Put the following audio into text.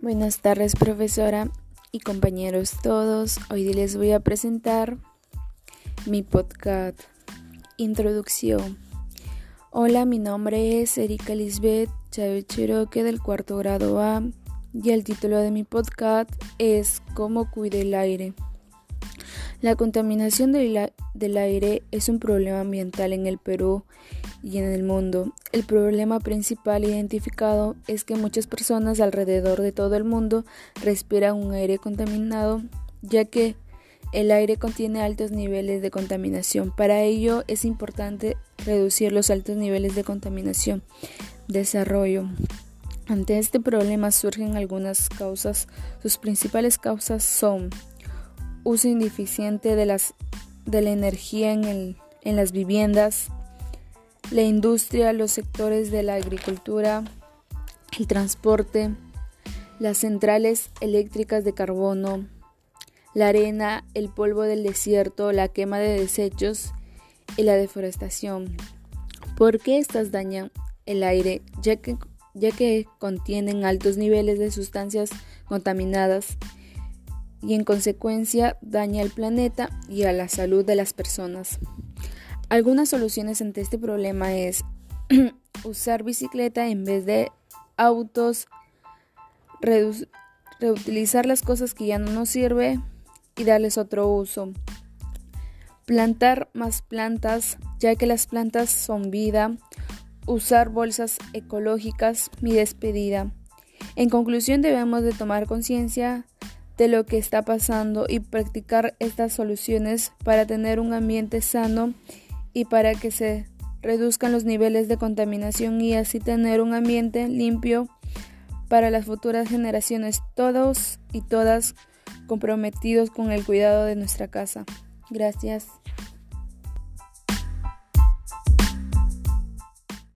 Buenas tardes profesora y compañeros todos. Hoy les voy a presentar mi podcast Introducción. Hola, mi nombre es Erika Lisbeth Chávez Cherokee del cuarto grado A y el título de mi podcast es Cómo cuide el aire. La contaminación del, aire es un problema ambiental en el Perú y en el mundo. El problema principal identificado es que muchas personas alrededor de todo el mundo respiran un aire contaminado, ya que el aire contiene altos niveles de contaminación. Para ello es importante reducir los altos niveles de contaminación. Desarrollo. Ante este problema surgen algunas causas. Sus principales causas son uso ineficiente de, las, de la energía en, en las viviendas, la industria, los sectores de la agricultura, el transporte, las centrales eléctricas de carbono, la arena, el polvo del desierto, la quema de desechos y la deforestación. ¿Por qué estas dañan el aire? Ya que, ya que contienen altos niveles de sustancias contaminadas y en consecuencia daña al planeta y a la salud de las personas. Algunas soluciones ante este problema es usar bicicleta en vez de autos, reutilizar las cosas que ya no nos sirve y darles otro uso. Plantar más plantas, ya que las plantas son vida. Usar bolsas ecológicas, mi despedida. En conclusión, debemos de tomar conciencia de lo que está pasando y practicar estas soluciones para tener un ambiente sano y para que se reduzcan los niveles de contaminación y así tener un ambiente limpio para las futuras generaciones, todos y todas comprometidos con el cuidado de nuestra casa. Gracias.